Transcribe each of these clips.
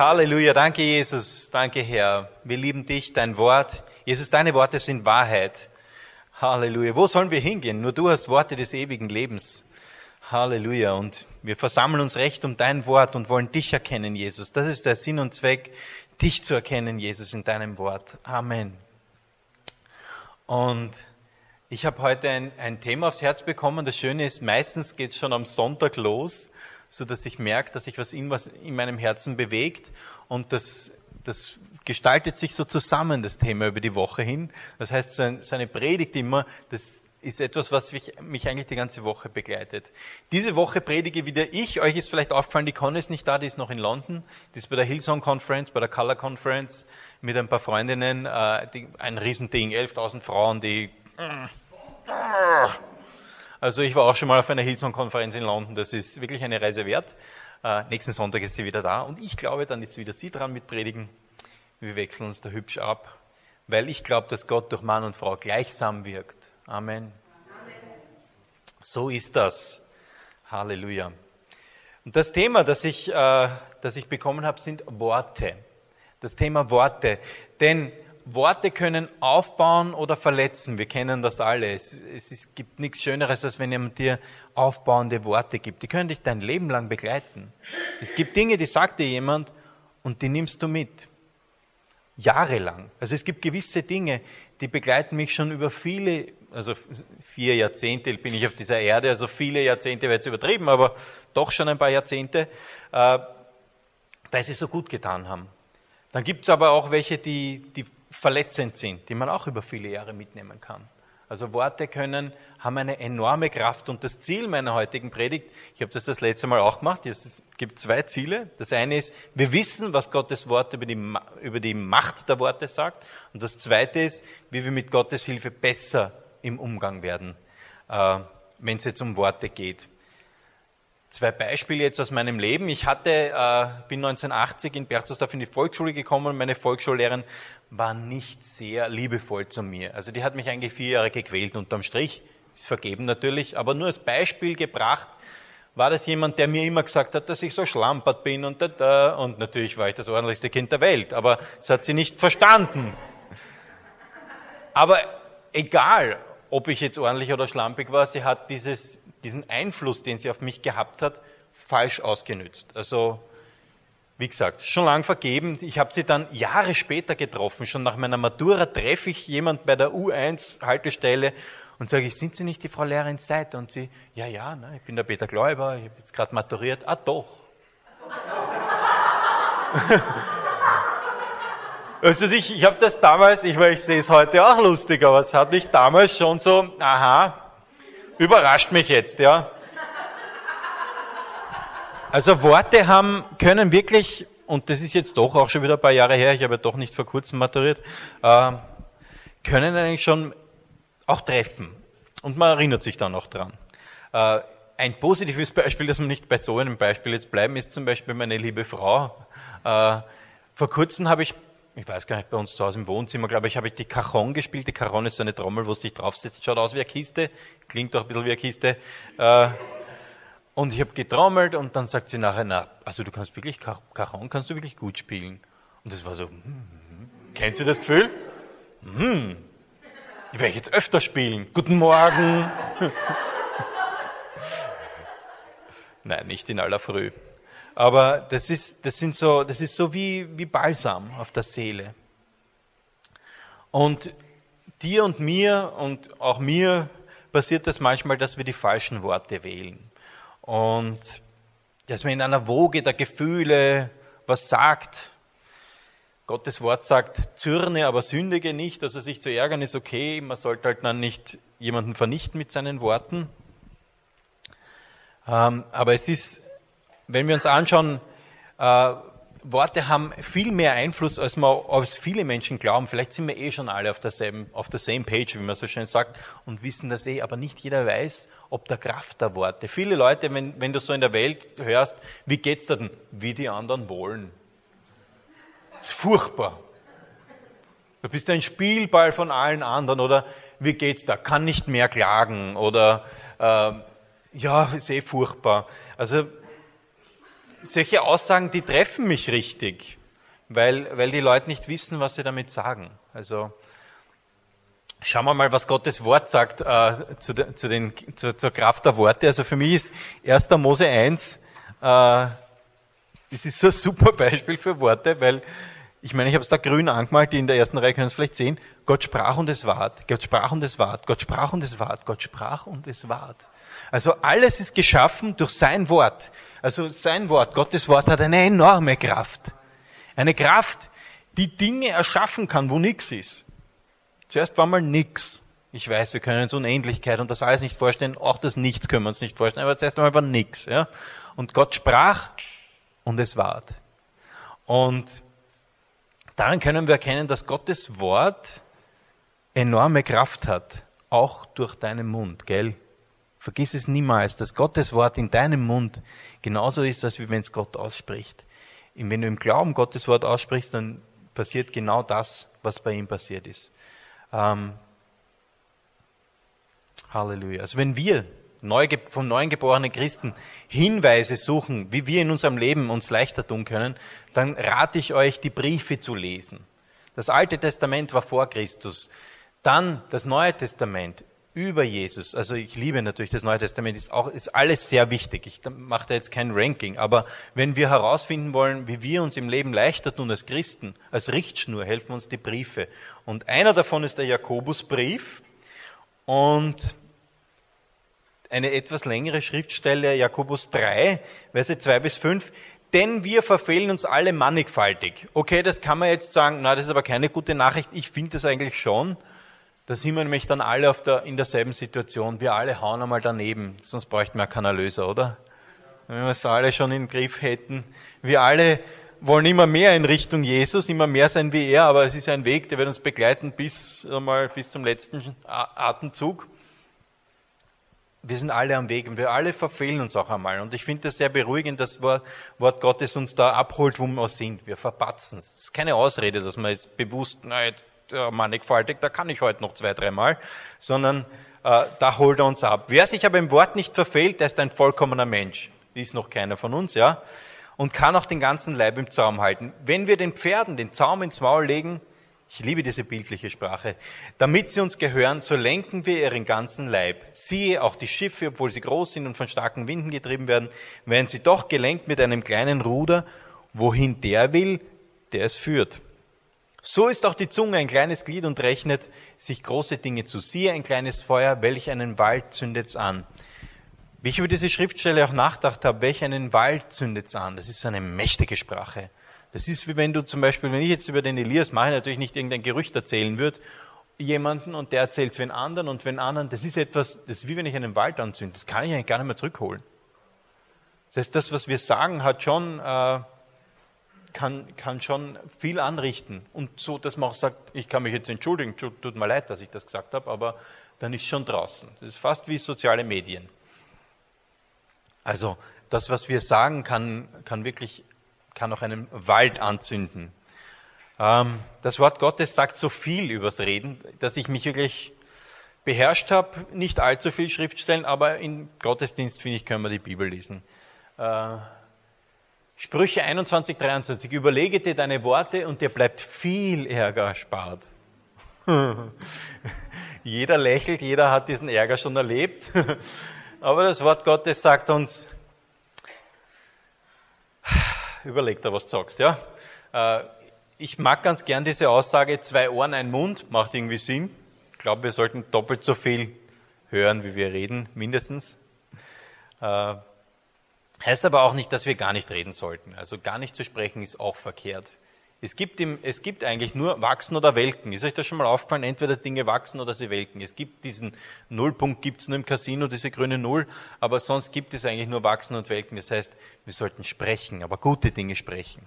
Halleluja. Danke, Jesus. Danke, Herr. Wir lieben dich, dein Wort. Jesus, deine Worte sind Wahrheit. Halleluja. Wo sollen wir hingehen? Nur du hast Worte des ewigen Lebens. Halleluja. Und wir versammeln uns recht um dein Wort und wollen dich erkennen, Jesus. Das ist der Sinn und Zweck, dich zu erkennen, Jesus, in deinem Wort. Amen. Und ich habe heute ein, ein Thema aufs Herz bekommen. Das Schöne ist, meistens geht es schon am Sonntag los, so dass ich merke, dass sich was in, was in meinem Herzen bewegt. Und das, das gestaltet sich so zusammen, das Thema über die Woche hin. Das heißt, seine Predigt immer, das ist etwas, was mich, mich eigentlich die ganze Woche begleitet. Diese Woche predige wieder ich. Euch ist vielleicht aufgefallen, die Conny ist nicht da, die ist noch in London. Die ist bei der Hillsong Conference, bei der Color Conference mit ein paar Freundinnen. Äh, die, ein Riesending, 11.000 Frauen, die also ich war auch schon mal auf einer Hillsong-Konferenz in London. Das ist wirklich eine Reise wert. Äh, nächsten Sonntag ist sie wieder da. Und ich glaube, dann ist wieder sie dran mit Predigen. Wir wechseln uns da hübsch ab. Weil ich glaube, dass Gott durch Mann und Frau gleichsam wirkt. Amen. So ist das. Halleluja. Und das Thema, das ich, äh, das ich bekommen habe, sind Worte. Das Thema Worte. Denn Worte können aufbauen oder verletzen. Wir kennen das alle. Es, es, es, gibt nichts Schöneres, als wenn jemand dir aufbauende Worte gibt. Die können dich dein Leben lang begleiten. Es gibt Dinge, die sagt dir jemand und die nimmst du mit. Jahrelang. Also es gibt gewisse Dinge, die begleiten mich schon über viele, also vier Jahrzehnte bin ich auf dieser Erde, also viele Jahrzehnte wäre jetzt übertrieben, aber doch schon ein paar Jahrzehnte, äh, weil sie so gut getan haben. Dann gibt es aber auch welche, die, die verletzend sind, die man auch über viele Jahre mitnehmen kann. Also Worte können, haben eine enorme Kraft. Und das Ziel meiner heutigen Predigt, ich habe das das letzte Mal auch gemacht, es gibt zwei Ziele. Das eine ist, wir wissen, was Gottes Wort über die, über die Macht der Worte sagt. Und das zweite ist, wie wir mit Gottes Hilfe besser im Umgang werden, äh, wenn es jetzt um Worte geht. Zwei Beispiele jetzt aus meinem Leben. Ich hatte, äh, bin 1980 in Berchtesgaden in die Volksschule gekommen und meine Volksschullehrerin war nicht sehr liebevoll zu mir. Also die hat mich eigentlich vier Jahre gequält unterm Strich. Ist vergeben natürlich, aber nur als Beispiel gebracht, war das jemand, der mir immer gesagt hat, dass ich so schlampert bin und da, da. Und natürlich war ich das ordentlichste Kind der Welt, aber das hat sie nicht verstanden. Aber egal, ob ich jetzt ordentlich oder schlampig war, sie hat dieses diesen Einfluss, den sie auf mich gehabt hat, falsch ausgenützt. Also, wie gesagt, schon lang vergeben. Ich habe sie dann Jahre später getroffen. Schon nach meiner Matura treffe ich jemand bei der U1-Haltestelle und sage ich, sind Sie nicht die Frau Lehrerin Seite? Und sie, ja, ja, ne, ich bin der Peter Gläuber, ich habe jetzt gerade maturiert. Ah, doch. also ich, ich habe das damals, ich, ich sehe es heute auch lustig, aber es hat mich damals schon so, aha, Überrascht mich jetzt, ja. Also Worte haben, können wirklich, und das ist jetzt doch auch schon wieder ein paar Jahre her, ich habe ja doch nicht vor kurzem maturiert, äh, können eigentlich schon auch treffen. Und man erinnert sich dann auch dran. Äh, ein positives Beispiel, dass wir nicht bei so einem Beispiel jetzt bleiben, ist zum Beispiel meine liebe Frau. Äh, vor kurzem habe ich ich weiß gar nicht, bei uns zu Hause im Wohnzimmer, glaube ich, habe ich die Cajon gespielt. Die Cajon ist so eine Trommel, wo es dich draufsetzt. Schaut aus wie eine Kiste, klingt doch ein bisschen wie eine Kiste. Äh, und ich habe getrommelt und dann sagt sie nachher, na, also du kannst wirklich, Cajon kannst du wirklich gut spielen. Und das war so, hm. kennt Sie das Gefühl? Hm, ich werde jetzt öfter spielen. Guten Morgen. Nein, nicht in aller Früh. Aber das ist, das sind so, das ist so wie, wie Balsam auf der Seele. Und dir und mir und auch mir passiert das manchmal, dass wir die falschen Worte wählen. Und dass man in einer Woge der Gefühle was sagt. Gottes Wort sagt, zürne, aber sündige nicht. Also sich zu ärgern ist okay. Man sollte halt dann nicht jemanden vernichten mit seinen Worten. Ähm, aber es ist wenn wir uns anschauen, äh, Worte haben viel mehr Einfluss, als, man, als viele Menschen glauben. Vielleicht sind wir eh schon alle auf derselben, auf der same page, wie man so schön sagt, und wissen das eh, aber nicht jeder weiß, ob der Kraft der Worte. Viele Leute, wenn, wenn du so in der Welt hörst, wie geht's da denn? Wie die anderen wollen. Das ist furchtbar. Du bist ein Spielball von allen anderen, oder wie geht's da? Kann nicht mehr klagen, oder, äh, ja, ist eh furchtbar. Also, solche Aussagen, die treffen mich richtig, weil, weil die Leute nicht wissen, was sie damit sagen. Also schauen wir mal, was Gottes Wort sagt äh, zu, de, zu den, zu, zur Kraft der Worte. Also für mich ist 1. Mose 1, äh, das ist so ein super Beispiel für Worte, weil ich meine, ich habe es da grün angemalt, die in der ersten Reihe können es vielleicht sehen. Gott sprach und es ward. Gott sprach und es ward. Gott sprach und es ward. Gott sprach und es ward. Also alles ist geschaffen durch sein Wort. Also sein Wort, Gottes Wort hat eine enorme Kraft. Eine Kraft, die Dinge erschaffen kann, wo nichts ist. Zuerst war mal nichts. Ich weiß, wir können uns Unendlichkeit und das alles nicht vorstellen. Auch das Nichts können wir uns nicht vorstellen. Aber zuerst einmal war nichts. Ja? Und Gott sprach und es ward. Und Daran können wir erkennen, dass Gottes Wort enorme Kraft hat, auch durch deinen Mund, gell? Vergiss es niemals, dass Gottes Wort in deinem Mund genauso ist, als wenn es Gott ausspricht. Und wenn du im Glauben Gottes Wort aussprichst, dann passiert genau das, was bei ihm passiert ist. Ähm, Halleluja. Also wenn wir neu, vom neuen geborenen Christen Hinweise suchen, wie wir in unserem Leben uns leichter tun können, dann rate ich euch, die Briefe zu lesen. Das Alte Testament war vor Christus. Dann das Neue Testament über Jesus. Also ich liebe natürlich das Neue Testament, ist auch, ist alles sehr wichtig. Ich mache da jetzt kein Ranking. Aber wenn wir herausfinden wollen, wie wir uns im Leben leichter tun als Christen, als Richtschnur, helfen uns die Briefe. Und einer davon ist der Jakobusbrief. Und eine etwas längere Schriftstelle, Jakobus 3, Verse 2 bis 5, denn wir verfehlen uns alle mannigfaltig. Okay, das kann man jetzt sagen, na, das ist aber keine gute Nachricht. Ich finde das eigentlich schon. Da sind wir nämlich dann alle auf der, in derselben Situation. Wir alle hauen einmal daneben, sonst bräuchten wir keinen Erlöser, oder? Wenn wir es alle schon im Griff hätten. Wir alle wollen immer mehr in Richtung Jesus, immer mehr sein wie er, aber es ist ein Weg, der wird uns begleiten bis, einmal, bis zum letzten Atemzug wir sind alle am Weg und wir alle verfehlen uns auch einmal. Und ich finde das sehr beruhigend, dass Wort Gottes uns da abholt, wo wir sind. Wir verpatzen es. Es ist keine Ausrede, dass man jetzt bewusst, na, jetzt, äh, mannigfaltig, da kann ich heute noch zwei, dreimal, sondern äh, da holt er uns ab. Wer sich aber im Wort nicht verfehlt, der ist ein vollkommener Mensch. Ist noch keiner von uns, ja? Und kann auch den ganzen Leib im Zaum halten. Wenn wir den Pferden den Zaum ins Maul legen, ich liebe diese bildliche Sprache. Damit sie uns gehören, so lenken wir ihren ganzen Leib. Siehe, auch die Schiffe, obwohl sie groß sind und von starken Winden getrieben werden, werden sie doch gelenkt mit einem kleinen Ruder, wohin der will, der es führt. So ist auch die Zunge ein kleines Glied und rechnet sich große Dinge zu. Siehe, ein kleines Feuer, welch einen Wald zündet's an. Wie ich über diese Schriftstelle auch nachgedacht habe, welch einen Wald zündet's an. Das ist eine mächtige Sprache. Das ist wie wenn du zum Beispiel, wenn ich jetzt über den Elias mache, natürlich nicht irgendein Gerücht erzählen würde, jemanden und der erzählt es wenn anderen und wenn anderen, das ist etwas, das ist wie wenn ich einen Wald anzünde, das kann ich eigentlich gar nicht mehr zurückholen. Das heißt, das, was wir sagen, hat schon, äh, kann, kann schon viel anrichten. Und so, dass man auch sagt, ich kann mich jetzt entschuldigen, tut mir leid, dass ich das gesagt habe, aber dann ist schon draußen. Das ist fast wie soziale Medien. Also, das, was wir sagen, kann, kann wirklich kann auch einen Wald anzünden. Ähm, das Wort Gottes sagt so viel übers Reden, dass ich mich wirklich beherrscht habe. Nicht allzu viel Schriftstellen, aber im Gottesdienst, finde ich, können wir die Bibel lesen. Äh, Sprüche 21, 23. Überlege dir deine Worte und dir bleibt viel Ärger erspart. jeder lächelt, jeder hat diesen Ärger schon erlebt. Aber das Wort Gottes sagt uns, überleg dir, was du sagst, ja. Äh, ich mag ganz gern diese Aussage, zwei Ohren, ein Mund, macht irgendwie Sinn. Ich glaube, wir sollten doppelt so viel hören, wie wir reden, mindestens. Äh, heißt aber auch nicht, dass wir gar nicht reden sollten. Also gar nicht zu sprechen ist auch verkehrt. Es gibt, im, es gibt eigentlich nur wachsen oder welken. Ist euch das schon mal aufgefallen? Entweder Dinge wachsen oder sie welken. Es gibt diesen Nullpunkt, gibt es nur im Casino, diese grüne Null, aber sonst gibt es eigentlich nur wachsen und welken. Das heißt, wir sollten sprechen, aber gute Dinge sprechen.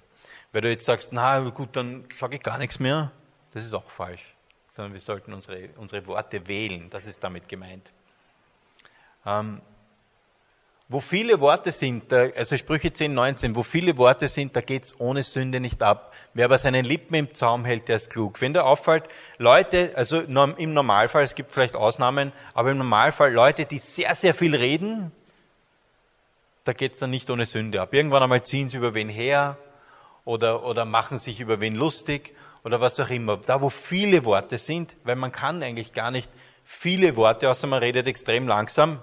Weil du jetzt sagst, na gut, dann sage ich gar nichts mehr, das ist auch falsch. Sondern wir sollten unsere, unsere Worte wählen, das ist damit gemeint. Ähm, wo viele Worte sind, also Sprüche 10, 19, wo viele Worte sind, da geht's ohne Sünde nicht ab. Wer aber seinen Lippen im Zaum hält, der ist klug. Wenn da auffällt, Leute, also im Normalfall, es gibt vielleicht Ausnahmen, aber im Normalfall Leute, die sehr, sehr viel reden, da geht's dann nicht ohne Sünde ab. Irgendwann einmal ziehen sie über wen her oder, oder machen sich über wen lustig oder was auch immer. Da, wo viele Worte sind, weil man kann eigentlich gar nicht viele Worte, außer man redet extrem langsam,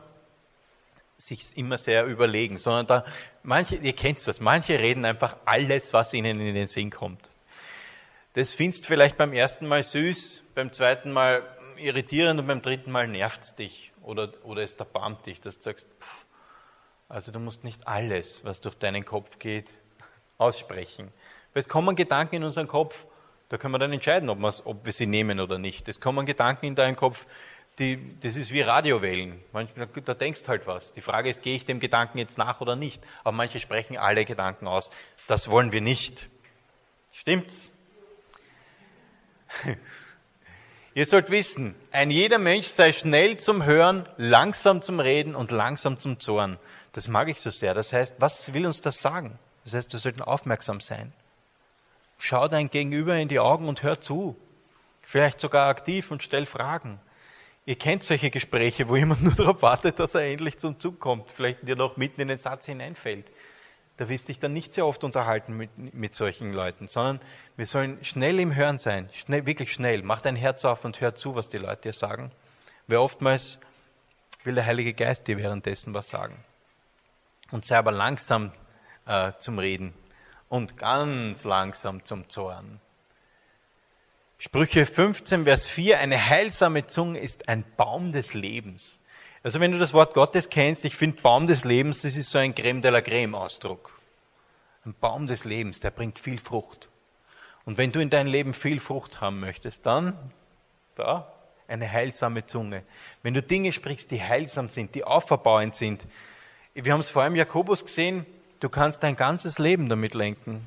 sich immer sehr überlegen, sondern da, manche, ihr kennt das, manche reden einfach alles, was ihnen in den Sinn kommt. Das findest vielleicht beim ersten Mal süß, beim zweiten Mal irritierend und beim dritten Mal nervt's dich oder, oder es erbarmt dich, dass du sagst, pff, also du musst nicht alles, was durch deinen Kopf geht, aussprechen. Weil es kommen Gedanken in unseren Kopf, da können wir dann entscheiden, ob, ob wir sie nehmen oder nicht. Es kommen Gedanken in deinen Kopf, die, das ist wie Radiowellen. Manchmal, da denkst halt was. Die Frage ist, gehe ich dem Gedanken jetzt nach oder nicht? Aber manche sprechen alle Gedanken aus. Das wollen wir nicht. Stimmt's? Ihr sollt wissen, ein jeder Mensch sei schnell zum Hören, langsam zum Reden und langsam zum Zorn. Das mag ich so sehr. Das heißt, was will uns das sagen? Das heißt, wir sollten aufmerksam sein. Schau dein Gegenüber in die Augen und hör zu. Vielleicht sogar aktiv und stell Fragen. Ihr kennt solche Gespräche, wo jemand nur darauf wartet, dass er endlich zum Zug kommt, vielleicht dir noch mitten in den Satz hineinfällt. Da wirst du dich dann nicht sehr oft unterhalten mit, mit solchen Leuten, sondern wir sollen schnell im Hören sein, schnell, wirklich schnell. Mach dein Herz auf und hör zu, was die Leute dir sagen. Weil oftmals will der Heilige Geist dir währenddessen was sagen. Und sei aber langsam äh, zum Reden und ganz langsam zum Zorn. Sprüche 15, Vers 4, eine heilsame Zunge ist ein Baum des Lebens. Also wenn du das Wort Gottes kennst, ich finde Baum des Lebens, das ist so ein Creme de la Creme Ausdruck. Ein Baum des Lebens, der bringt viel Frucht. Und wenn du in deinem Leben viel Frucht haben möchtest, dann da eine heilsame Zunge. Wenn du Dinge sprichst, die heilsam sind, die auferbauend sind. Wir haben es vor allem Jakobus gesehen, du kannst dein ganzes Leben damit lenken.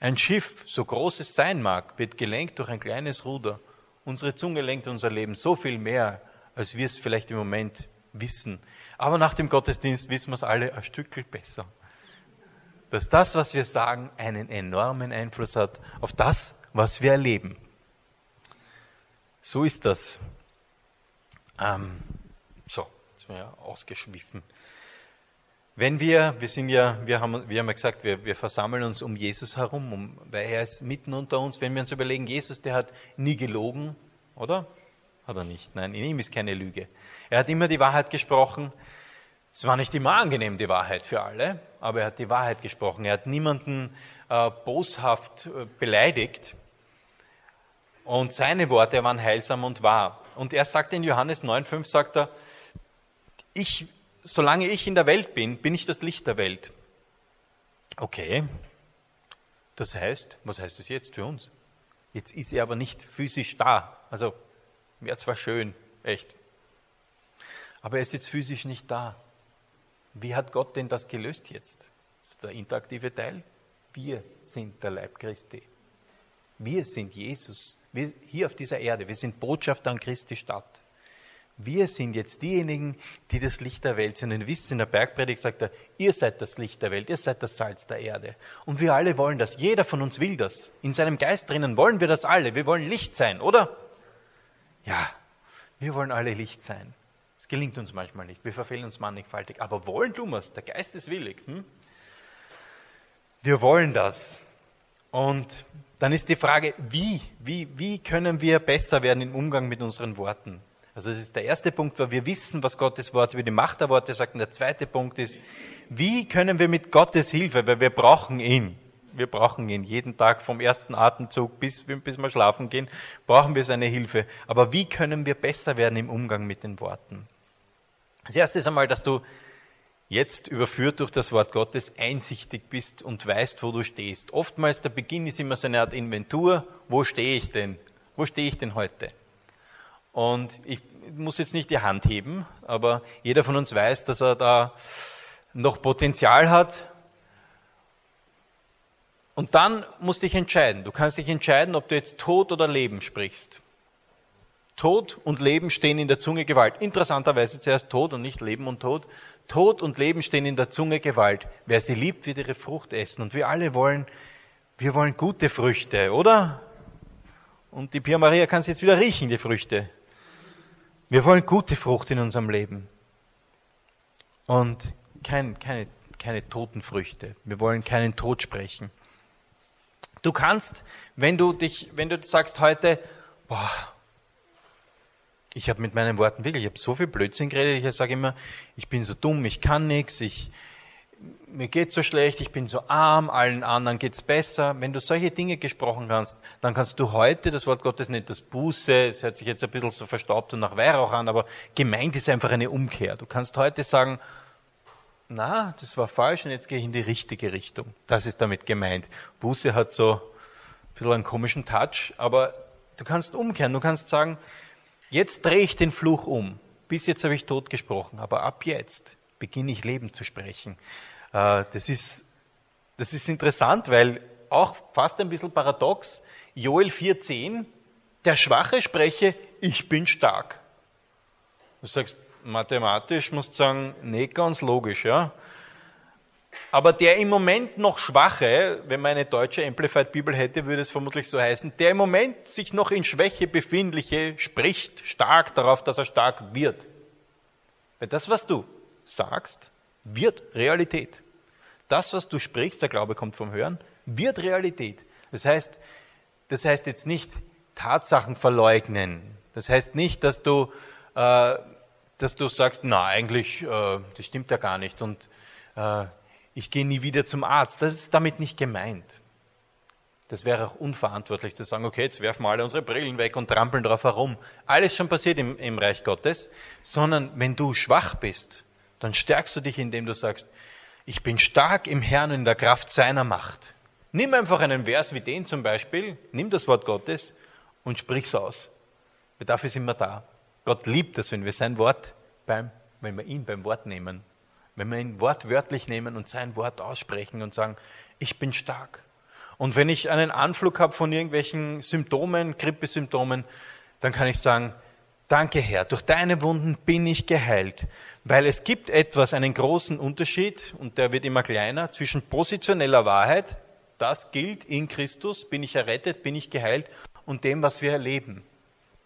Ein Schiff, so groß es sein mag, wird gelenkt durch ein kleines Ruder. Unsere Zunge lenkt unser Leben so viel mehr, als wir es vielleicht im Moment wissen. Aber nach dem Gottesdienst wissen wir es alle ein Stückel besser. Dass das, was wir sagen, einen enormen Einfluss hat auf das, was wir erleben. So ist das. Ähm, so, jetzt sind wir ja ausgeschwiffen. Wenn wir, wir sind ja, wir haben, wir haben ja gesagt, wir, wir versammeln uns um Jesus herum, um, weil er ist mitten unter uns. Wenn wir uns überlegen, Jesus, der hat nie gelogen, oder? Hat er nicht? Nein, in ihm ist keine Lüge. Er hat immer die Wahrheit gesprochen. Es war nicht immer angenehm, die Wahrheit für alle, aber er hat die Wahrheit gesprochen. Er hat niemanden äh, boshaft äh, beleidigt. Und seine Worte waren heilsam und wahr. Und er sagt in Johannes 9,5, sagt er, ich solange ich in der Welt bin, bin ich das Licht der Welt. Okay. Das heißt, was heißt das jetzt für uns? Jetzt ist er aber nicht physisch da. Also, wäre zwar schön, echt. Aber er ist jetzt physisch nicht da. Wie hat Gott denn das gelöst jetzt? Das ist der interaktive Teil. Wir sind der Leib Christi. Wir sind Jesus. Wir hier auf dieser Erde. Wir sind Botschafter an Christi Stadt. Wir sind jetzt diejenigen, die das Licht der Welt sind. Und ihr in der Bergpredigt sagt er, ihr seid das Licht der Welt, ihr seid das Salz der Erde. Und wir alle wollen das. Jeder von uns will das. In seinem Geist drinnen wollen wir das alle. Wir wollen Licht sein, oder? Ja, wir wollen alle Licht sein. Es gelingt uns manchmal nicht. Wir verfehlen uns mannigfaltig. Aber wollen tun es. Der Geist ist willig. Hm? Wir wollen das. Und dann ist die Frage, wie, wie, wie können wir besser werden im Umgang mit unseren Worten? Also das ist der erste Punkt, weil wir wissen, was Gottes Wort über die Macht der Worte sagt. Und der zweite Punkt ist, wie können wir mit Gottes Hilfe, weil wir brauchen ihn, wir brauchen ihn jeden Tag vom ersten Atemzug bis, bis wir schlafen gehen, brauchen wir seine Hilfe. Aber wie können wir besser werden im Umgang mit den Worten? Das erste ist einmal, dass du jetzt überführt durch das Wort Gottes einsichtig bist und weißt, wo du stehst. Oftmals der Beginn ist immer so eine Art Inventur. Wo stehe ich denn? Wo stehe ich denn heute? Und ich muss jetzt nicht die Hand heben, aber jeder von uns weiß, dass er da noch Potenzial hat. Und dann musst du dich entscheiden. Du kannst dich entscheiden, ob du jetzt Tod oder Leben sprichst. Tod und Leben stehen in der Zunge Gewalt. Interessanterweise zuerst Tod und nicht Leben und Tod. Tod und Leben stehen in der Zunge Gewalt. Wer sie liebt, wird ihre Frucht essen. Und wir alle wollen, wir wollen gute Früchte, oder? Und die Pia Maria kann es jetzt wieder riechen, die Früchte. Wir wollen gute Frucht in unserem Leben. Und kein, keine, keine toten Früchte. Wir wollen keinen Tod sprechen. Du kannst, wenn du dich, wenn du sagst heute, boah, ich habe mit meinen Worten wirklich, ich habe so viel Blödsinn geredet, ich sage immer, ich bin so dumm, ich kann nichts, ich, mir geht so schlecht, ich bin so arm, allen anderen geht's besser. Wenn du solche Dinge gesprochen kannst, dann kannst du heute das Wort Gottes nicht das Buße, es hört sich jetzt ein bisschen so verstaubt und nach Weihrauch an, aber gemeint ist einfach eine Umkehr. Du kannst heute sagen, na, das war falsch und jetzt gehe ich in die richtige Richtung. Das ist damit gemeint. Buße hat so ein bisschen einen komischen Touch, aber du kannst umkehren. Du kannst sagen, jetzt drehe ich den Fluch um. Bis jetzt habe ich tot gesprochen, aber ab jetzt beginne ich Leben zu sprechen. Äh, das ist, das ist interessant, weil auch fast ein bisschen paradox. Joel 4,10, der Schwache spreche, ich bin stark. Du sagst, mathematisch musst du sagen, nicht ganz logisch, ja. Aber der im Moment noch Schwache, wenn man eine deutsche Amplified Bibel hätte, würde es vermutlich so heißen, der im Moment sich noch in Schwäche befindliche, spricht stark darauf, dass er stark wird. Weil das, was du sagst, wird Realität. Das, was du sprichst, der Glaube kommt vom Hören, wird Realität. Das heißt, das heißt jetzt nicht Tatsachen verleugnen. Das heißt nicht, dass du äh, dass du sagst, na eigentlich, äh, das stimmt ja gar nicht und äh, ich gehe nie wieder zum Arzt. Das ist damit nicht gemeint. Das wäre auch unverantwortlich zu sagen, okay, jetzt werfen wir alle unsere Brillen weg und trampeln drauf herum. Alles schon passiert im, im Reich Gottes, sondern wenn du schwach bist, dann stärkst du dich, indem du sagst, ich bin stark im Herrn und in der Kraft seiner Macht. Nimm einfach einen Vers wie den zum Beispiel, nimm das Wort Gottes und sprich's aus. Dafür sind wir da. Gott liebt es, wenn wir sein Wort beim, wenn wir ihn beim Wort nehmen. Wenn wir ihn wortwörtlich nehmen und sein Wort aussprechen und sagen, ich bin stark. Und wenn ich einen Anflug habe von irgendwelchen Symptomen, Grippesymptomen, dann kann ich sagen, danke Herr, durch deine Wunden bin ich geheilt. Weil es gibt etwas, einen großen Unterschied, und der wird immer kleiner, zwischen positioneller Wahrheit, das gilt in Christus, bin ich errettet, bin ich geheilt, und dem, was wir erleben.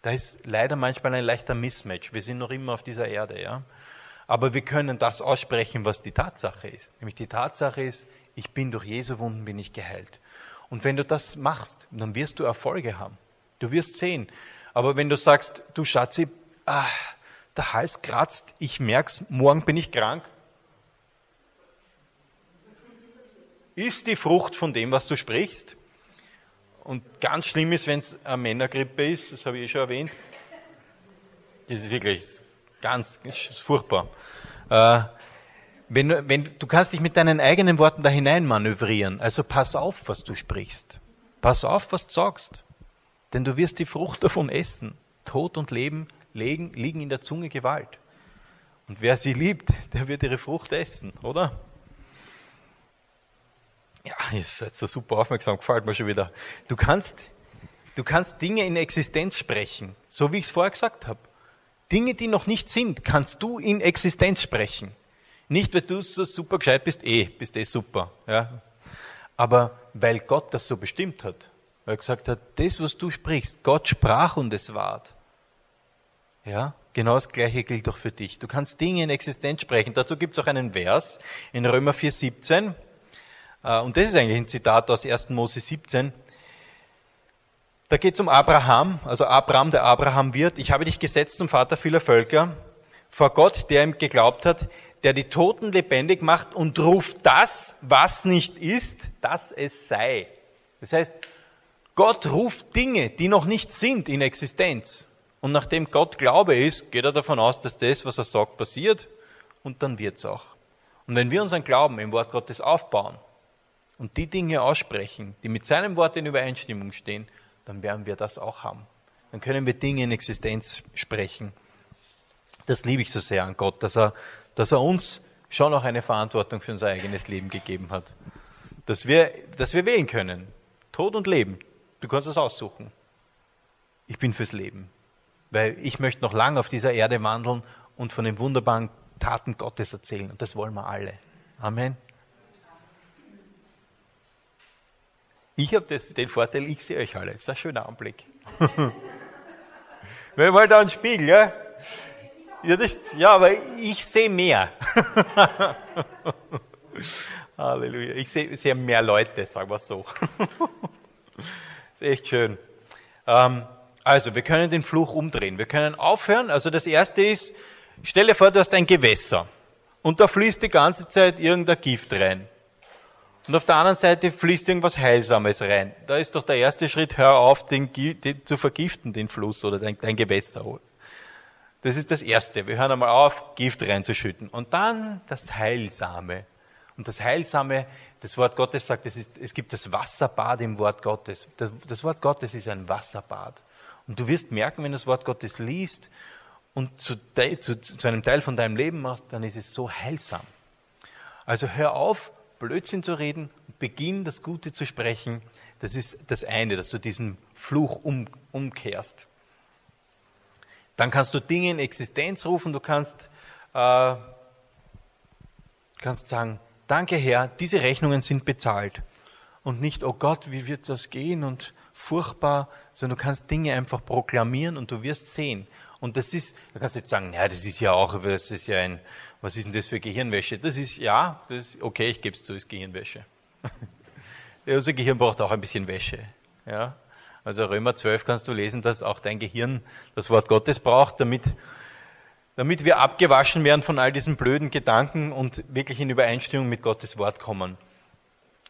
Da ist leider manchmal ein leichter Mismatch. Wir sind noch immer auf dieser Erde, ja. Aber wir können das aussprechen, was die Tatsache ist. Nämlich die Tatsache ist, ich bin durch Jesu Wunden bin ich geheilt. Und wenn du das machst, dann wirst du Erfolge haben. Du wirst sehen. Aber wenn du sagst, du Schatzi, ah, der Hals kratzt, ich merk's, morgen bin ich krank, ist die Frucht von dem, was du sprichst. Und ganz schlimm ist, wenn es eine Männergrippe ist, das habe ich eh schon erwähnt. Das ist wirklich ganz furchtbar. Äh, wenn, wenn, du kannst dich mit deinen eigenen Worten da hinein manövrieren. Also pass auf, was du sprichst. Pass auf, was du sagst. Denn du wirst die Frucht davon essen. Tod und Leben liegen, in der Zunge Gewalt. Und wer sie liebt, der wird ihre Frucht essen, oder? Ja, ihr seid so super aufmerksam, gefällt mir schon wieder. Du kannst, du kannst Dinge in Existenz sprechen, so wie ich es vorher gesagt habe. Dinge, die noch nicht sind, kannst du in Existenz sprechen. Nicht, weil du so super gescheit bist, eh, bist eh super, ja. Aber weil Gott das so bestimmt hat. Weil er gesagt hat, das, was du sprichst, Gott sprach und es ward. Ja, genau das Gleiche gilt auch für dich. Du kannst Dinge in Existenz sprechen. Dazu gibt es auch einen Vers in Römer 4,17. Äh, und das ist eigentlich ein Zitat aus 1. Mose 17. Da geht es um Abraham, also Abraham, der Abraham wird. Ich habe dich gesetzt zum Vater vieler Völker, vor Gott, der ihm geglaubt hat, der die Toten lebendig macht und ruft das, was nicht ist, dass es sei. Das heißt, Gott ruft Dinge, die noch nicht sind in Existenz. Und nachdem Gott Glaube ist, geht er davon aus, dass das, was er sagt, passiert. Und dann wird's auch. Und wenn wir unseren Glauben im Wort Gottes aufbauen, und die Dinge aussprechen, die mit seinem Wort in Übereinstimmung stehen, dann werden wir das auch haben. Dann können wir Dinge in Existenz sprechen. Das liebe ich so sehr an Gott, dass er, dass er uns schon auch eine Verantwortung für unser eigenes Leben gegeben hat. Dass wir, dass wir wählen können. Tod und Leben. Du kannst es aussuchen. Ich bin fürs Leben. Weil ich möchte noch lange auf dieser Erde wandeln und von den wunderbaren Taten Gottes erzählen. Und das wollen wir alle. Amen. Ich habe den Vorteil, ich sehe euch alle. Das ist ein schöner Anblick. Wenn mal da einen Spiegel, ja? Ja, das, ja, aber ich sehe mehr. Halleluja. Ich sehe, sehe mehr Leute, sagen wir so. echt schön. Ähm, also, wir können den Fluch umdrehen. Wir können aufhören. Also, das erste ist, stell dir vor, du hast ein Gewässer. Und da fließt die ganze Zeit irgendein Gift rein. Und auf der anderen Seite fließt irgendwas Heilsames rein. Da ist doch der erste Schritt, hör auf, den, den zu vergiften, den Fluss oder dein, dein Gewässer. Das ist das Erste. Wir hören einmal auf, Gift reinzuschütten. Und dann das Heilsame. Und das Heilsame, das Wort Gottes sagt, es, ist, es gibt das Wasserbad im Wort Gottes. Das, das Wort Gottes ist ein Wasserbad. Und du wirst merken, wenn du das Wort Gottes liest und zu, zu, zu einem Teil von deinem Leben machst, dann ist es so heilsam. Also hör auf, Blödsinn zu reden, beginn das Gute zu sprechen. Das ist das eine, dass du diesen Fluch um, umkehrst. Dann kannst du Dinge in Existenz rufen, du kannst, äh, kannst sagen, danke Herr, diese Rechnungen sind bezahlt. Und nicht, oh Gott, wie wird das gehen und furchtbar, sondern du kannst Dinge einfach proklamieren und du wirst sehen. Und das ist, du kannst jetzt sagen, ja, das ist ja auch, das ist ja ein, was ist denn das für Gehirnwäsche? Das ist, ja, das ist, okay, ich gebe es zu, ist Gehirnwäsche. Unser Gehirn braucht auch ein bisschen Wäsche. Ja? Also Römer 12 kannst du lesen, dass auch dein Gehirn das Wort Gottes braucht, damit, damit wir abgewaschen werden von all diesen blöden Gedanken und wirklich in Übereinstimmung mit Gottes Wort kommen.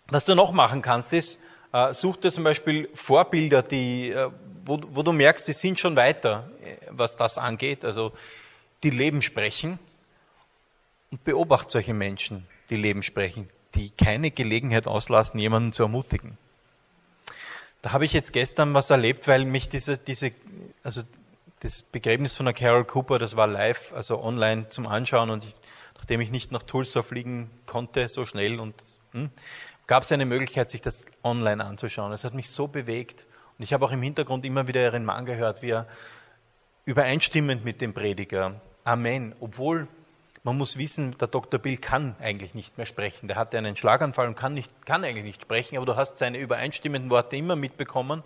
Was du noch machen kannst, ist, äh, such dir zum Beispiel Vorbilder, die, äh, wo, wo du merkst, die sind schon weiter, äh, was das angeht, also die Leben sprechen und beobachte solche Menschen, die Leben sprechen, die keine Gelegenheit auslassen, jemanden zu ermutigen. Da habe ich jetzt gestern was erlebt, weil mich diese, diese, also das Begräbnis von der Carol Cooper, das war live, also online zum Anschauen und ich, nachdem ich nicht nach Tulsa fliegen konnte so schnell und hm, gab es eine Möglichkeit, sich das online anzuschauen. Das hat mich so bewegt und ich habe auch im Hintergrund immer wieder ihren Mann gehört, wie er übereinstimmend mit dem Prediger Amen, obwohl man muss wissen, der Dr. Bill kann eigentlich nicht mehr sprechen. Der hatte einen Schlaganfall und kann, nicht, kann eigentlich nicht sprechen, aber du hast seine übereinstimmenden Worte immer mitbekommen.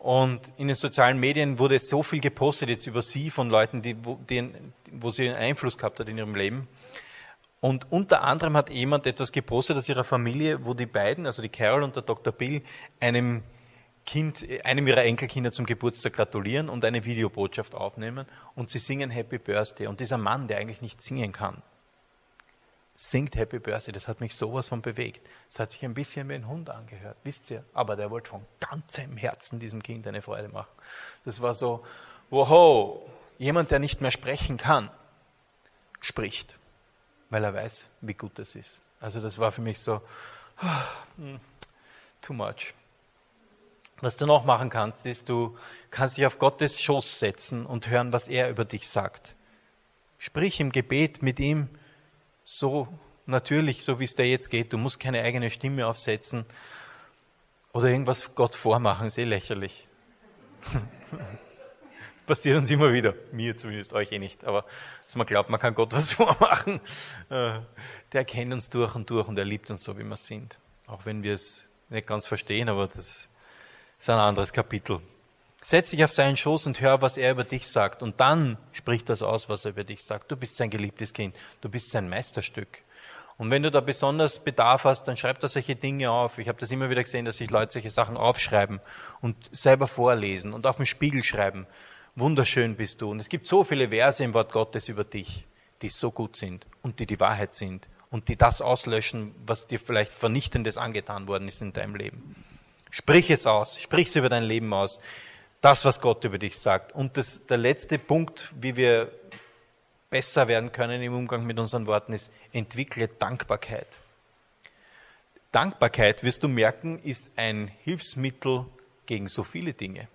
Und in den sozialen Medien wurde so viel gepostet jetzt über sie von Leuten, die, wo, die, wo sie einen Einfluss gehabt hat in ihrem Leben. Und unter anderem hat jemand etwas gepostet aus ihrer Familie, wo die beiden, also die Carol und der Dr. Bill, einem Kind, einem ihrer Enkelkinder zum Geburtstag gratulieren und eine Videobotschaft aufnehmen und sie singen Happy Birthday. Und dieser Mann, der eigentlich nicht singen kann, singt Happy Birthday. Das hat mich sowas von bewegt. Das hat sich ein bisschen wie ein Hund angehört, wisst ihr. Aber der wollte von ganzem Herzen diesem Kind eine Freude machen. Das war so, wow, jemand, der nicht mehr sprechen kann, spricht, weil er weiß, wie gut das ist. Also das war für mich so, too much. Was du noch machen kannst, ist, du kannst dich auf Gottes Schoß setzen und hören, was er über dich sagt. Sprich im Gebet mit ihm so natürlich, so wie es dir jetzt geht. Du musst keine eigene Stimme aufsetzen oder irgendwas Gott vormachen, ist eh lächerlich. Passiert uns immer wieder. Mir zumindest, euch eh nicht. Aber dass man glaubt, man kann Gott was vormachen. Äh, der kennt uns durch und durch und er liebt uns so, wie wir sind. Auch wenn wir es nicht ganz verstehen, aber das ist ein anderes Kapitel. Setz dich auf seinen Schoß und hör, was er über dich sagt. Und dann spricht das aus, was er über dich sagt. Du bist sein geliebtes Kind. Du bist sein Meisterstück. Und wenn du da besonders Bedarf hast, dann schreib da solche Dinge auf. Ich habe das immer wieder gesehen, dass sich Leute solche Sachen aufschreiben und selber vorlesen und auf dem Spiegel schreiben. Wunderschön bist du. Und es gibt so viele Verse im Wort Gottes über dich, die so gut sind und die die Wahrheit sind und die das auslöschen, was dir vielleicht Vernichtendes angetan worden ist in deinem Leben. Sprich es aus, sprich es über dein Leben aus. Das, was Gott über dich sagt. Und das, der letzte Punkt, wie wir besser werden können im Umgang mit unseren Worten, ist, entwickle Dankbarkeit. Dankbarkeit, wirst du merken, ist ein Hilfsmittel gegen so viele Dinge.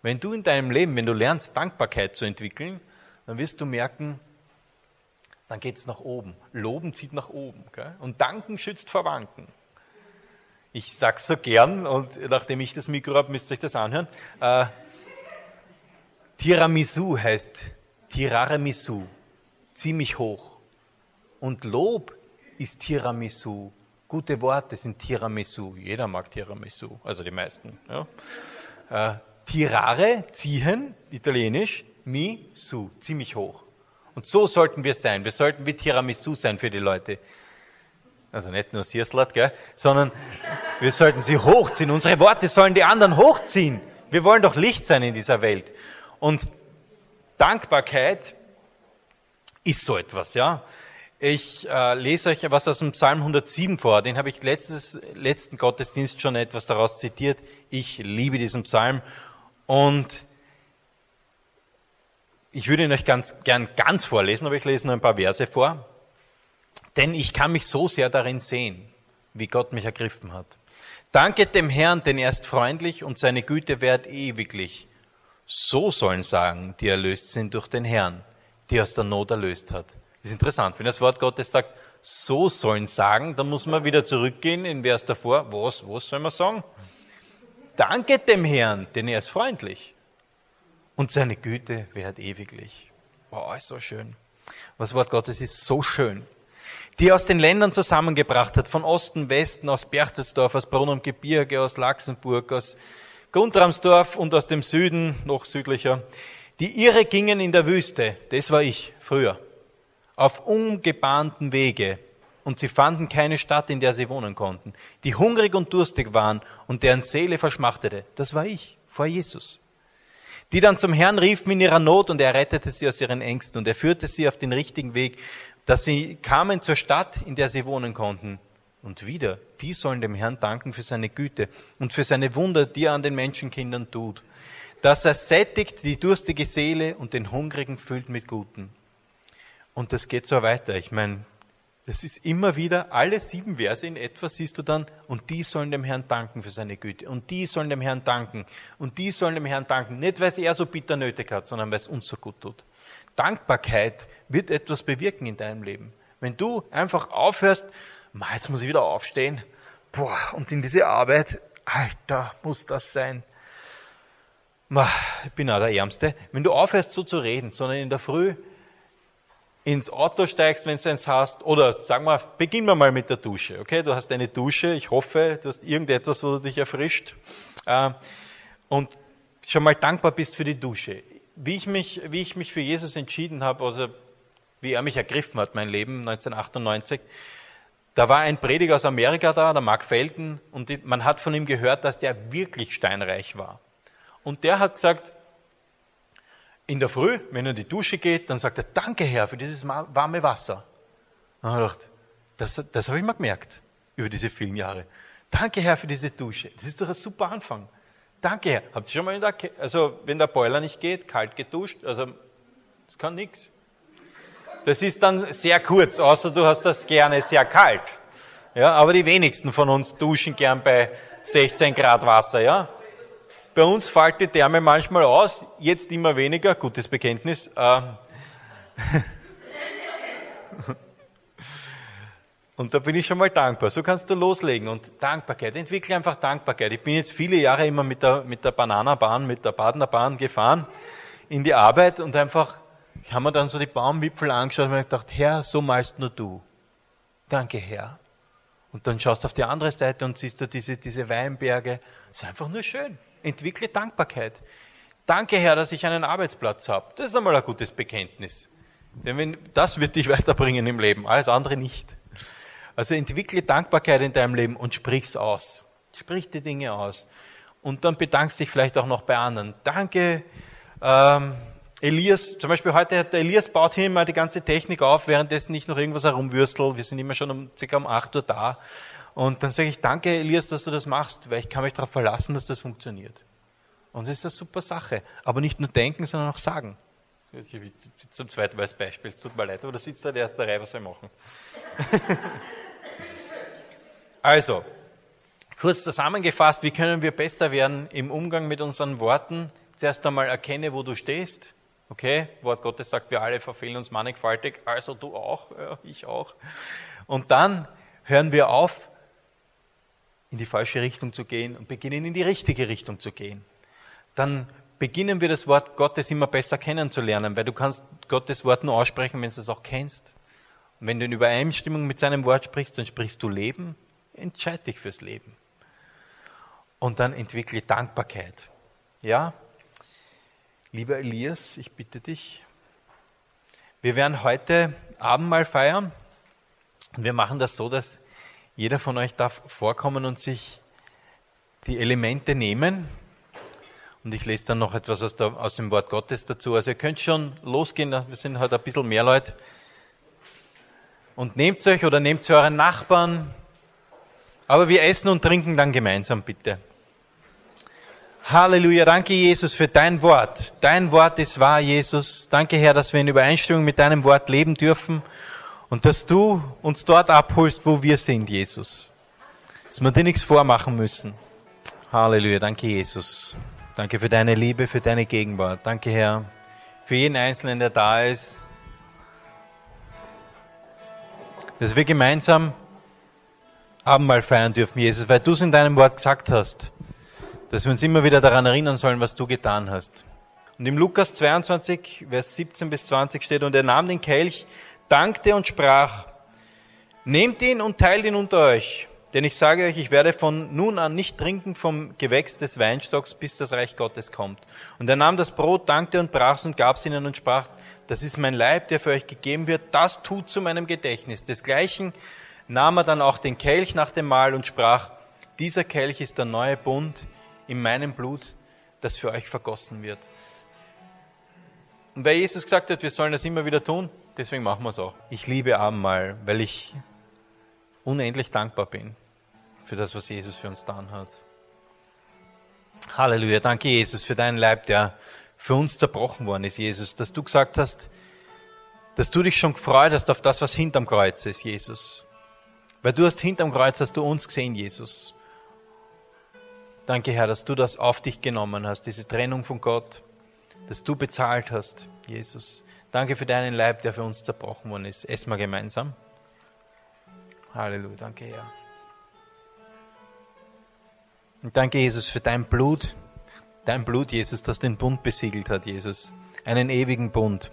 Wenn du in deinem Leben, wenn du lernst, Dankbarkeit zu entwickeln, dann wirst du merken, dann geht es nach oben. Loben zieht nach oben. Gell? Und Danken schützt vor Wanken ich sag's so gern und nachdem ich das Mikro habe, müsst ihr euch das anhören. Äh, Tiramisu heißt Tiramisu, ziemlich hoch. Und Lob ist Tiramisu. Gute Worte sind Tiramisu. Jeder mag Tiramisu, also die meisten. Ja. Äh, tirare, ziehen, italienisch, mi, su, ziemlich hoch. Und so sollten wir sein. Wir sollten wie Tiramisu sein für die Leute. Also nicht nur Sierslat, gell, sondern wir sollten sie hochziehen. Unsere Worte sollen die anderen hochziehen. Wir wollen doch Licht sein in dieser Welt. Und Dankbarkeit ist so etwas, ja. Ich äh, lese euch was aus dem Psalm 107 vor. Den habe ich letztes, letzten Gottesdienst schon etwas daraus zitiert. Ich liebe diesen Psalm und ich würde ihn euch ganz gern ganz vorlesen, aber ich lese nur ein paar Verse vor. Denn ich kann mich so sehr darin sehen, wie Gott mich ergriffen hat. Danket dem Herrn, denn er ist freundlich und seine Güte währt ewiglich. So sollen sagen, die erlöst sind durch den Herrn, die aus der Not erlöst hat. Das ist interessant. Wenn das Wort Gottes sagt, so sollen sagen, dann muss man wieder zurückgehen in Vers davor. Was, was soll man sagen? Danket dem Herrn, denn er ist freundlich. Und seine Güte währt ewiglich. Wow, ist so schön. Das Wort Gottes ist so schön die aus den Ländern zusammengebracht hat, von Osten, Westen, aus Berchtesdorf, aus Brunn am Gebirge, aus Laxenburg, aus Guntramsdorf und aus dem Süden, noch südlicher. Die Irre gingen in der Wüste, das war ich früher, auf ungebahnten Wege, und sie fanden keine Stadt, in der sie wohnen konnten. Die hungrig und durstig waren und deren Seele verschmachtete, das war ich, vor Jesus. Die dann zum Herrn riefen in ihrer Not und er rettete sie aus ihren Ängsten und er führte sie auf den richtigen Weg dass sie kamen zur Stadt, in der sie wohnen konnten. Und wieder, die sollen dem Herrn danken für seine Güte und für seine Wunder, die er an den Menschenkindern tut. Dass er sättigt die durstige Seele und den Hungrigen füllt mit Guten. Und das geht so weiter. Ich meine, das ist immer wieder, alle sieben Verse in etwa siehst du dann, und die sollen dem Herrn danken für seine Güte, und die sollen dem Herrn danken, und die sollen dem Herrn danken. Nicht, weil es er so bitter nötig hat, sondern weil es uns so gut tut. Dankbarkeit wird etwas bewirken in deinem Leben. Wenn du einfach aufhörst, jetzt muss ich wieder aufstehen, boah, und in diese Arbeit, Alter, muss das sein. Ich bin auch der Ärmste. Wenn du aufhörst so zu reden, sondern in der Früh ins Auto steigst, wenn du eins hast, oder sagen wir, beginnen wir mal mit der Dusche, okay? Du hast eine Dusche, ich hoffe, du hast irgendetwas, wo du dich erfrischt, äh, und schon mal dankbar bist für die Dusche wie ich mich, wie ich mich für Jesus entschieden habe, also wie er mich ergriffen hat, mein Leben 1998, da war ein Prediger aus Amerika da, der Mark Felton, und man hat von ihm gehört, dass der wirklich steinreich war. Und der hat gesagt, in der Früh, wenn er in die Dusche geht, dann sagt er, danke Herr für dieses warme Wasser. Und ich gedacht, das, das habe ich mal gemerkt über diese vielen Jahre. Danke Herr für diese Dusche. Das ist doch ein super Anfang. Danke, Herr. Habt ihr schon mal in der, also wenn der Boiler nicht geht, kalt geduscht? Also, das kann nichts. Das ist dann sehr kurz, außer du hast das gerne sehr kalt. Ja, aber die wenigsten von uns duschen gern bei 16 Grad Wasser, ja. Bei uns fällt die Therme manchmal aus, jetzt immer weniger, gutes Bekenntnis. Äh, Und da bin ich schon mal dankbar. So kannst du loslegen und Dankbarkeit. Entwickle einfach Dankbarkeit. Ich bin jetzt viele Jahre immer mit der, mit der Bananabahn, mit der Badener Bahn gefahren in die Arbeit und einfach, ich habe mir dann so die Baumwipfel angeschaut und mir gedacht, Herr, so malst nur du. Danke, Herr. Und dann schaust du auf die andere Seite und siehst du diese, diese Weinberge. Das ist einfach nur schön. Entwickle Dankbarkeit. Danke, Herr, dass ich einen Arbeitsplatz habe. Das ist einmal ein gutes Bekenntnis. Denn wenn, das wird dich weiterbringen im Leben, alles andere nicht. Also entwickle Dankbarkeit in deinem Leben und sprich's aus. Sprich die Dinge aus. Und dann bedankst dich vielleicht auch noch bei anderen. Danke, ähm, Elias, zum Beispiel heute hat der Elias baut hier immer die ganze Technik auf, währenddessen nicht noch irgendwas herumwürstel. Wir sind immer schon um circa um 8 Uhr da. Und dann sage ich, danke Elias, dass du das machst, weil ich kann mich darauf verlassen, dass das funktioniert. Und das ist eine super Sache. Aber nicht nur denken, sondern auch sagen. Zum zweiten Mal als Beispiel, es tut mir leid, aber da sitzt da der erste Reihe, was soll ich machen? Also, kurz zusammengefasst, wie können wir besser werden im Umgang mit unseren Worten? Zuerst einmal erkenne, wo du stehst. Okay, Wort Gottes sagt, wir alle verfehlen uns mannigfaltig, also du auch, ja, ich auch. Und dann hören wir auf, in die falsche Richtung zu gehen und beginnen in die richtige Richtung zu gehen. Dann beginnen wir das Wort Gottes immer besser kennenzulernen, weil du kannst Gottes Wort nur aussprechen, wenn du es auch kennst. Und wenn du in Übereinstimmung mit seinem Wort sprichst, dann sprichst du Leben entscheide dich fürs Leben. Und dann entwickle Dankbarkeit. Ja? Lieber Elias, ich bitte dich, wir werden heute Abend mal feiern. Und wir machen das so, dass Jeder von euch darf vorkommen und sich die Elemente nehmen. Und ich lese dann noch etwas aus, der, aus dem Wort Gottes dazu. Also ihr könnt schon losgehen, wir sind heute ein bisschen mehr Leute. Und nehmt euch oder nehmt für euren Nachbarn. Aber wir essen und trinken dann gemeinsam, bitte. Halleluja, danke Jesus für dein Wort. Dein Wort ist wahr, Jesus. Danke Herr, dass wir in Übereinstimmung mit deinem Wort leben dürfen und dass du uns dort abholst, wo wir sind, Jesus. Dass wir dir nichts vormachen müssen. Halleluja, danke Jesus. Danke für deine Liebe, für deine Gegenwart. Danke Herr, für jeden Einzelnen, der da ist. Dass wir gemeinsam Abendmahl feiern dürfen, Jesus, weil du es in deinem Wort gesagt hast dass wir uns immer wieder daran erinnern sollen, was du getan hast. Und im Lukas 22, Vers 17 bis 20 steht, und er nahm den Kelch, dankte und sprach, nehmt ihn und teilt ihn unter euch. Denn ich sage euch, ich werde von nun an nicht trinken vom Gewächs des Weinstocks, bis das Reich Gottes kommt. Und er nahm das Brot, dankte und brach es und gab es ihnen und sprach, das ist mein Leib, der für euch gegeben wird, das tut zu meinem Gedächtnis. Desgleichen nahm er dann auch den Kelch nach dem Mahl und sprach, dieser Kelch ist der neue Bund in meinem Blut, das für euch vergossen wird. Und weil Jesus gesagt hat, wir sollen das immer wieder tun, deswegen machen wir es auch. Ich liebe Abendmahl, weil ich unendlich dankbar bin für das, was Jesus für uns getan hat. Halleluja, danke Jesus für deinen Leib, der für uns zerbrochen worden ist, Jesus, dass du gesagt hast, dass du dich schon gefreut hast auf das, was hinterm Kreuz ist, Jesus. Weil du hast hinterm Kreuz, hast du uns gesehen, Jesus. Danke, Herr, dass du das auf dich genommen hast, diese Trennung von Gott, dass du bezahlt hast, Jesus. Danke für deinen Leib, der für uns zerbrochen worden ist. Essen wir gemeinsam. Halleluja, danke, Herr. Und danke, Jesus, für dein Blut, dein Blut, Jesus, das den Bund besiegelt hat, Jesus. Einen ewigen Bund,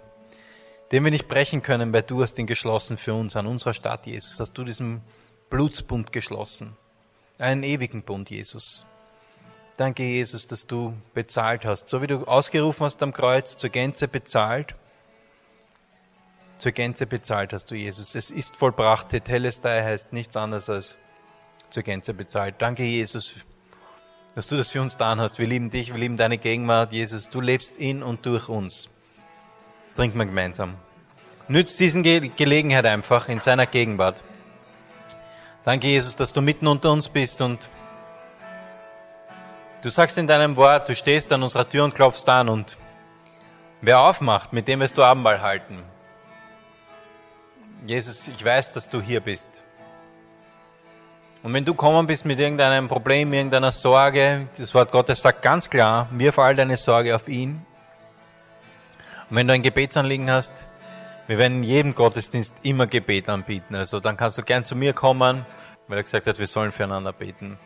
den wir nicht brechen können, weil du hast ihn geschlossen für uns an unserer Stadt, Jesus. Hast du diesen Blutsbund geschlossen. Einen ewigen Bund, Jesus. Danke, Jesus, dass du bezahlt hast. So wie du ausgerufen hast am Kreuz, zur Gänze bezahlt. Zur Gänze bezahlt hast du, Jesus. Es ist vollbracht. Tetelestai heißt nichts anderes als zur Gänze bezahlt. Danke, Jesus, dass du das für uns getan hast. Wir lieben dich, wir lieben deine Gegenwart, Jesus. Du lebst in und durch uns. Trinken wir gemeinsam. Nützt diesen Ge Gelegenheit einfach in seiner Gegenwart. Danke, Jesus, dass du mitten unter uns bist und Du sagst in deinem Wort, du stehst an unserer Tür und klopfst an und wer aufmacht, mit dem wirst du Abendmahl halten. Jesus, ich weiß, dass du hier bist. Und wenn du kommen bist mit irgendeinem Problem, irgendeiner Sorge, das Wort Gottes sagt ganz klar, wirf all deine Sorge auf ihn. Und wenn du ein Gebetsanliegen hast, wir werden in jedem Gottesdienst immer Gebet anbieten. Also dann kannst du gern zu mir kommen, weil er gesagt hat, wir sollen füreinander beten.